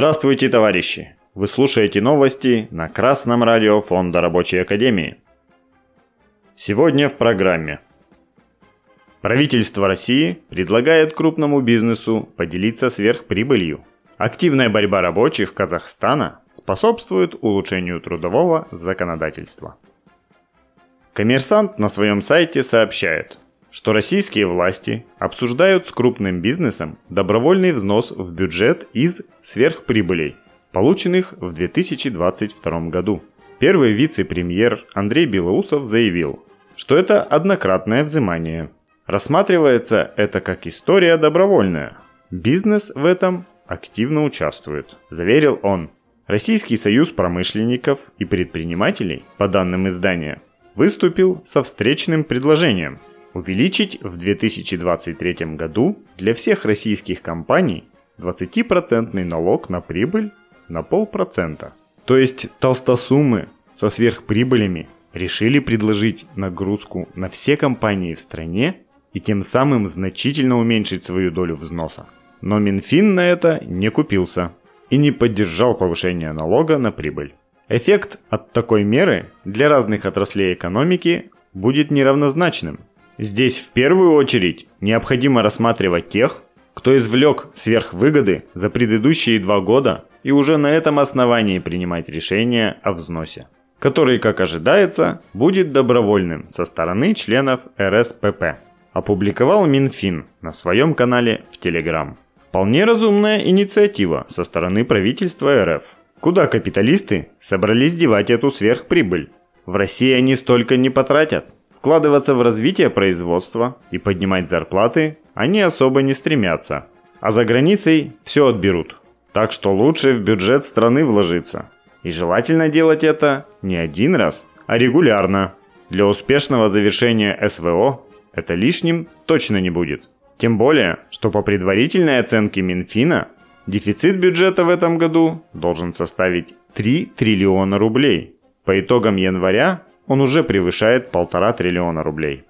Здравствуйте, товарищи! Вы слушаете новости на Красном радио Фонда Рабочей Академии. Сегодня в программе. Правительство России предлагает крупному бизнесу поделиться сверхприбылью. Активная борьба рабочих Казахстана способствует улучшению трудового законодательства. Коммерсант на своем сайте сообщает, что российские власти обсуждают с крупным бизнесом добровольный взнос в бюджет из сверхприбылей, полученных в 2022 году. Первый вице-премьер Андрей Белоусов заявил, что это однократное взимание. Рассматривается это как история добровольная. Бизнес в этом активно участвует, заверил он. Российский союз промышленников и предпринимателей, по данным издания, выступил со встречным предложением увеличить в 2023 году для всех российских компаний 20% налог на прибыль на полпроцента. То есть толстосумы со сверхприбылями решили предложить нагрузку на все компании в стране и тем самым значительно уменьшить свою долю взноса. Но Минфин на это не купился и не поддержал повышение налога на прибыль. Эффект от такой меры для разных отраслей экономики будет неравнозначным. Здесь в первую очередь необходимо рассматривать тех, кто извлек сверхвыгоды за предыдущие два года и уже на этом основании принимать решение о взносе, который, как ожидается, будет добровольным со стороны членов РСПП. Опубликовал Минфин на своем канале в Телеграм. Вполне разумная инициатива со стороны правительства РФ – Куда капиталисты собрались девать эту сверхприбыль? В России они столько не потратят. Вкладываться в развитие производства и поднимать зарплаты они особо не стремятся. А за границей все отберут. Так что лучше в бюджет страны вложиться. И желательно делать это не один раз, а регулярно. Для успешного завершения СВО это лишним точно не будет. Тем более, что по предварительной оценке Минфина Дефицит бюджета в этом году должен составить 3 триллиона рублей. По итогам января он уже превышает полтора триллиона рублей.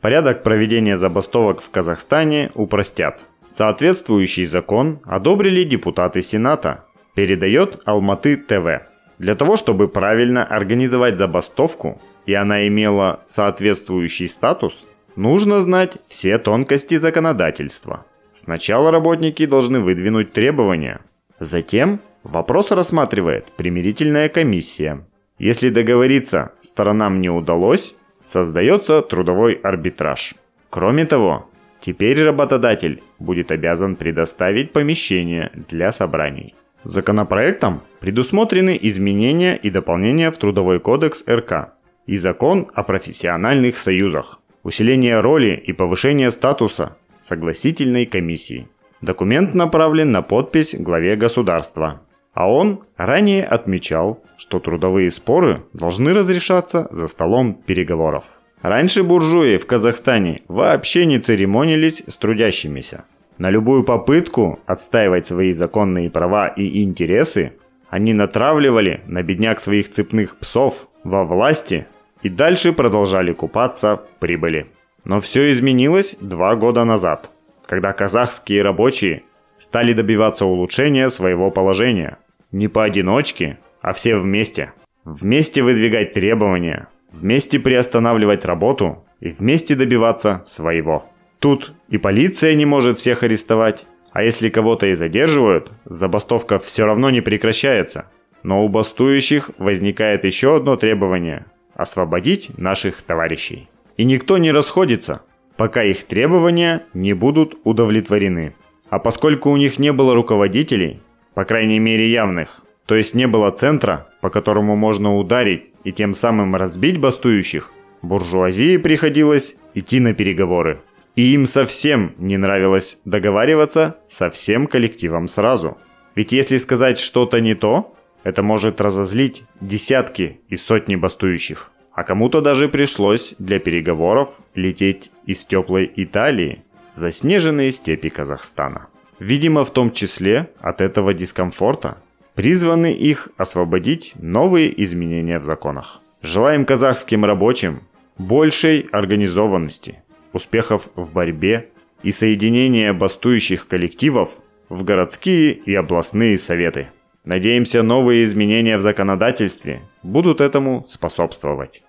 Порядок проведения забастовок в Казахстане упростят. Соответствующий закон одобрили депутаты Сената, передает Алматы ТВ. Для того, чтобы правильно организовать забастовку, и она имела соответствующий статус, нужно знать все тонкости законодательства – Сначала работники должны выдвинуть требования. Затем вопрос рассматривает примирительная комиссия. Если договориться сторонам не удалось, создается трудовой арбитраж. Кроме того, теперь работодатель будет обязан предоставить помещение для собраний. Законопроектом предусмотрены изменения и дополнения в Трудовой кодекс РК и закон о профессиональных союзах, усиление роли и повышение статуса согласительной комиссии. Документ направлен на подпись главе государства. А он ранее отмечал, что трудовые споры должны разрешаться за столом переговоров. Раньше буржуи в Казахстане вообще не церемонились с трудящимися. На любую попытку отстаивать свои законные права и интересы они натравливали на бедняк своих цепных псов во власти и дальше продолжали купаться в прибыли. Но все изменилось два года назад, когда казахские рабочие стали добиваться улучшения своего положения. Не поодиночке, а все вместе. Вместе выдвигать требования, вместе приостанавливать работу и вместе добиваться своего. Тут и полиция не может всех арестовать, а если кого-то и задерживают, забастовка все равно не прекращается. Но у бастующих возникает еще одно требование – освободить наших товарищей и никто не расходится, пока их требования не будут удовлетворены. А поскольку у них не было руководителей, по крайней мере явных, то есть не было центра, по которому можно ударить и тем самым разбить бастующих, буржуазии приходилось идти на переговоры. И им совсем не нравилось договариваться со всем коллективом сразу. Ведь если сказать что-то не то, это может разозлить десятки и сотни бастующих а кому-то даже пришлось для переговоров лететь из теплой Италии заснеженные степи Казахстана. Видимо, в том числе от этого дискомфорта призваны их освободить новые изменения в законах. Желаем казахским рабочим большей организованности, успехов в борьбе и соединения бастующих коллективов в городские и областные советы. Надеемся, новые изменения в законодательстве будут этому способствовать.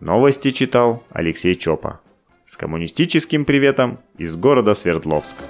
Новости читал Алексей Чопа. С коммунистическим приветом из города Свердловска.